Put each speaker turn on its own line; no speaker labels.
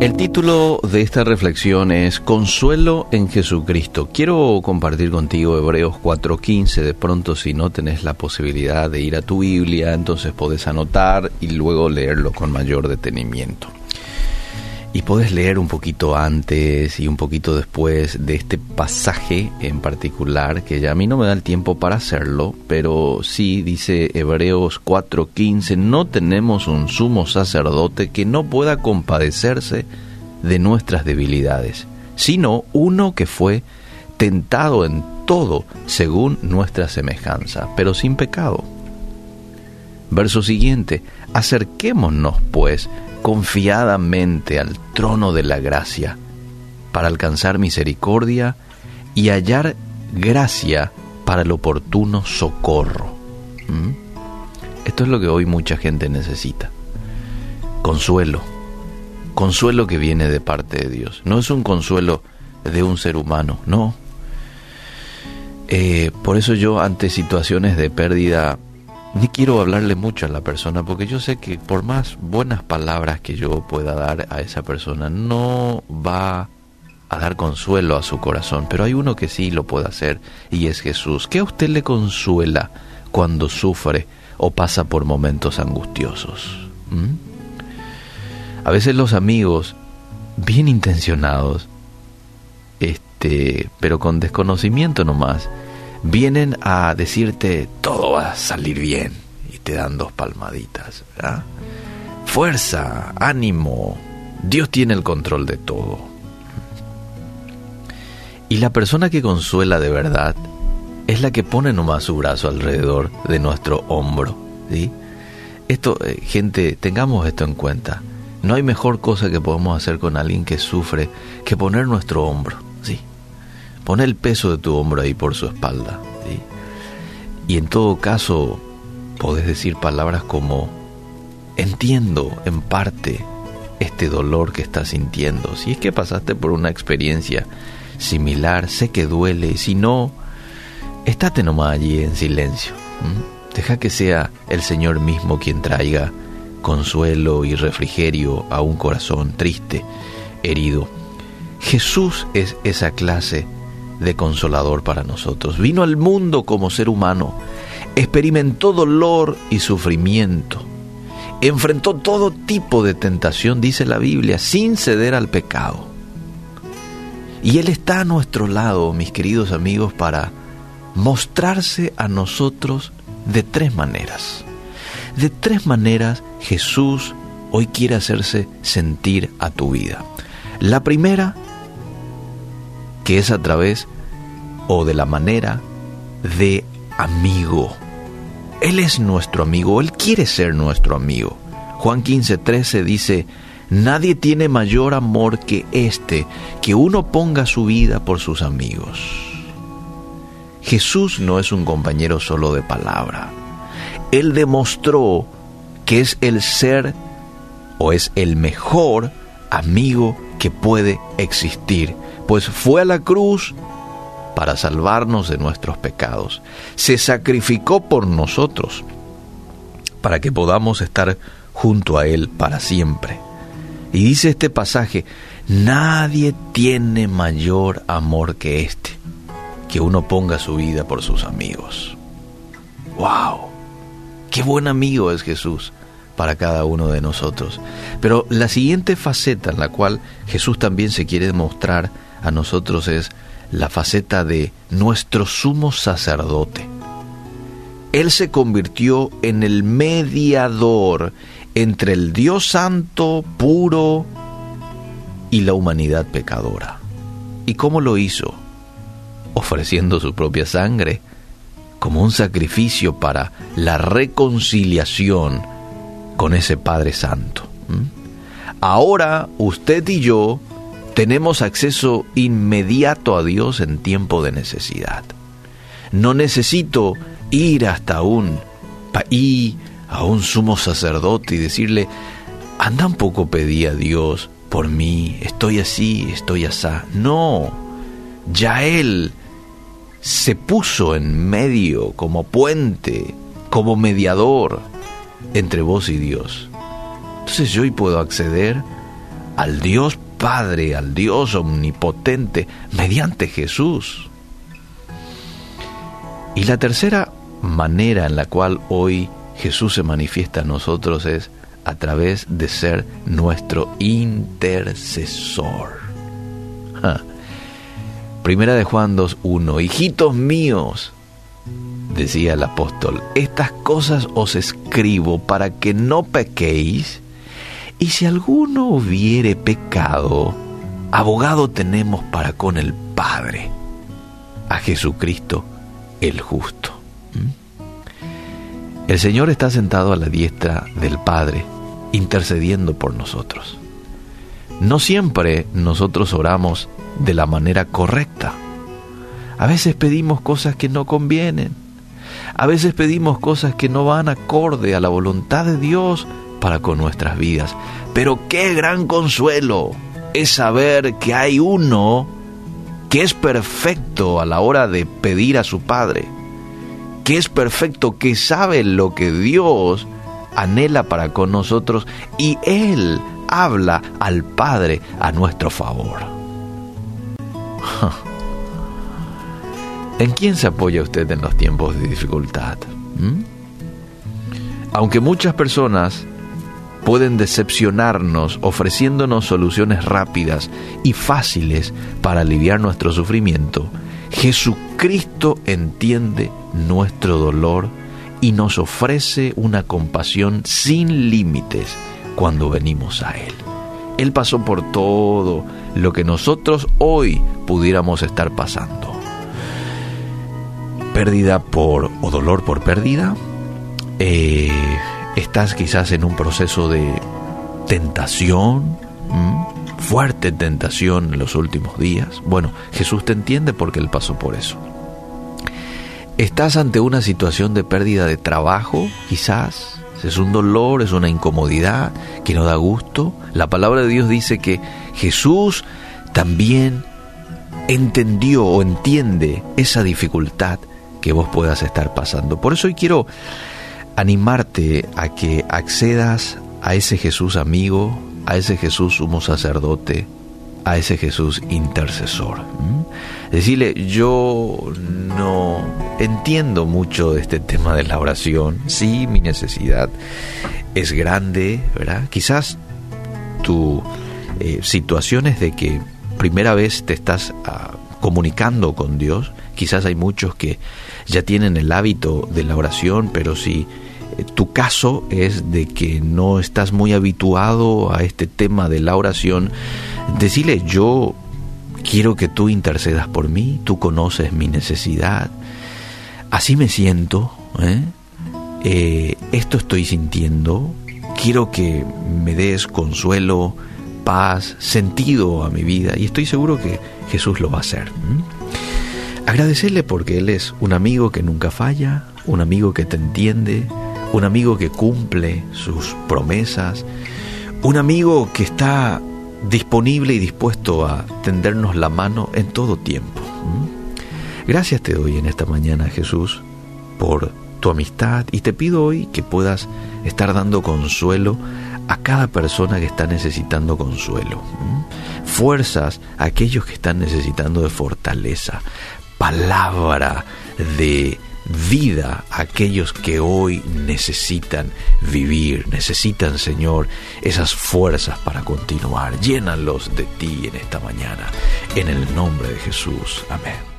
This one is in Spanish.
El título de esta reflexión es Consuelo en Jesucristo. Quiero compartir contigo Hebreos 4:15. De pronto si no tenés la posibilidad de ir a tu Biblia, entonces podés anotar y luego leerlo con mayor detenimiento. Y podés leer un poquito antes y un poquito después de este pasaje en particular, que ya a mí no me da el tiempo para hacerlo, pero sí dice Hebreos 4:15, no tenemos un sumo sacerdote que no pueda compadecerse de nuestras debilidades, sino uno que fue tentado en todo según nuestra semejanza, pero sin pecado. Verso siguiente, acerquémonos pues confiadamente al trono de la gracia para alcanzar misericordia y hallar gracia para el oportuno socorro. ¿Mm? Esto es lo que hoy mucha gente necesita. Consuelo. Consuelo que viene de parte de Dios. No es un consuelo de un ser humano, no. Eh, por eso yo ante situaciones de pérdida ni quiero hablarle mucho a la persona porque yo sé que por más buenas palabras que yo pueda dar a esa persona no va a dar consuelo a su corazón, pero hay uno que sí lo puede hacer y es Jesús. ¿Qué a usted le consuela cuando sufre o pasa por momentos angustiosos? ¿Mm? A veces los amigos, bien intencionados, este, pero con desconocimiento nomás, vienen a decirte todo va a salir bien y te dan dos palmaditas. Fuerza, ánimo, Dios tiene el control de todo. Y la persona que consuela de verdad es la que pone nomás su brazo alrededor de nuestro hombro. ¿sí? Esto, eh, gente, tengamos esto en cuenta. No hay mejor cosa que podamos hacer con alguien que sufre que poner nuestro hombro. Pon el peso de tu hombro ahí por su espalda. Y en todo caso, podés decir palabras como, entiendo en parte este dolor que estás sintiendo. Si es que pasaste por una experiencia similar, sé que duele. Si no, estate nomás allí en silencio. Deja que sea el Señor mismo quien traiga consuelo y refrigerio a un corazón triste, herido. Jesús es esa clase de consolador para nosotros. Vino al mundo como ser humano, experimentó dolor y sufrimiento, enfrentó todo tipo de tentación, dice la Biblia, sin ceder al pecado. Y Él está a nuestro lado, mis queridos amigos, para mostrarse a nosotros de tres maneras. De tres maneras Jesús hoy quiere hacerse sentir a tu vida. La primera que es a través o de la manera de amigo. Él es nuestro amigo, Él quiere ser nuestro amigo. Juan 15, 13 dice, Nadie tiene mayor amor que este, que uno ponga su vida por sus amigos. Jesús no es un compañero solo de palabra. Él demostró que es el ser o es el mejor amigo que puede existir pues fue a la cruz para salvarnos de nuestros pecados. Se sacrificó por nosotros para que podamos estar junto a Él para siempre. Y dice este pasaje, nadie tiene mayor amor que este, que uno ponga su vida por sus amigos. ¡Wow! ¡Qué buen amigo es Jesús! para cada uno de nosotros. Pero la siguiente faceta en la cual Jesús también se quiere demostrar a nosotros es la faceta de nuestro sumo sacerdote. Él se convirtió en el mediador entre el Dios santo, puro, y la humanidad pecadora. ¿Y cómo lo hizo? Ofreciendo su propia sangre como un sacrificio para la reconciliación con ese Padre Santo. Ahora usted y yo tenemos acceso inmediato a Dios en tiempo de necesidad. No necesito ir hasta un país, a un sumo sacerdote y decirle, anda un poco pedí a Dios por mí, estoy así, estoy asá. No, ya Él se puso en medio como puente, como mediador entre vos y Dios. Entonces yo hoy puedo acceder al Dios Padre, al Dios omnipotente, mediante Jesús. Y la tercera manera en la cual hoy Jesús se manifiesta a nosotros es a través de ser nuestro intercesor. Primera de Juan 2.1, hijitos míos, decía el apóstol, estas cosas os escribo para que no pequéis, y si alguno hubiere pecado, abogado tenemos para con el Padre, a Jesucristo el justo. ¿Mm? El Señor está sentado a la diestra del Padre, intercediendo por nosotros. No siempre nosotros oramos de la manera correcta. A veces pedimos cosas que no convienen. A veces pedimos cosas que no van acorde a la voluntad de Dios para con nuestras vidas. Pero qué gran consuelo es saber que hay uno que es perfecto a la hora de pedir a su Padre, que es perfecto, que sabe lo que Dios anhela para con nosotros y Él habla al Padre a nuestro favor. ¿En quién se apoya usted en los tiempos de dificultad? ¿Mm? Aunque muchas personas pueden decepcionarnos ofreciéndonos soluciones rápidas y fáciles para aliviar nuestro sufrimiento, Jesucristo entiende nuestro dolor y nos ofrece una compasión sin límites cuando venimos a Él. Él pasó por todo lo que nosotros hoy pudiéramos estar pasando. Pérdida por o dolor por pérdida, eh, estás quizás en un proceso de tentación, fuerte tentación en los últimos días. Bueno, Jesús te entiende porque Él pasó por eso. Estás ante una situación de pérdida de trabajo, quizás. Es un dolor, es una incomodidad que no da gusto. La palabra de Dios dice que Jesús también entendió o entiende esa dificultad que vos puedas estar pasando. Por eso hoy quiero animarte a que accedas a ese Jesús amigo, a ese Jesús sumo sacerdote, a ese Jesús intercesor. Decirle, yo no entiendo mucho de este tema de la oración, sí, mi necesidad es grande, ¿verdad? Quizás tu eh, situación es de que primera vez te estás ah, comunicando con Dios, quizás hay muchos que ya tienen el hábito de la oración, pero si tu caso es de que no estás muy habituado a este tema de la oración, decirle yo quiero que tú intercedas por mí, tú conoces mi necesidad, así me siento, ¿eh? Eh, esto estoy sintiendo, quiero que me des consuelo, paz, sentido a mi vida y estoy seguro que Jesús lo va a hacer. Agradecerle porque Él es un amigo que nunca falla, un amigo que te entiende, un amigo que cumple sus promesas, un amigo que está disponible y dispuesto a tendernos la mano en todo tiempo. Gracias te doy en esta mañana, Jesús, por tu amistad y te pido hoy que puedas estar dando consuelo a cada persona que está necesitando consuelo. Fuerzas a aquellos que están necesitando de fortaleza. Palabra de vida a aquellos que hoy necesitan vivir, necesitan, Señor, esas fuerzas para continuar. Llénalos de ti en esta mañana, en el nombre de Jesús. Amén.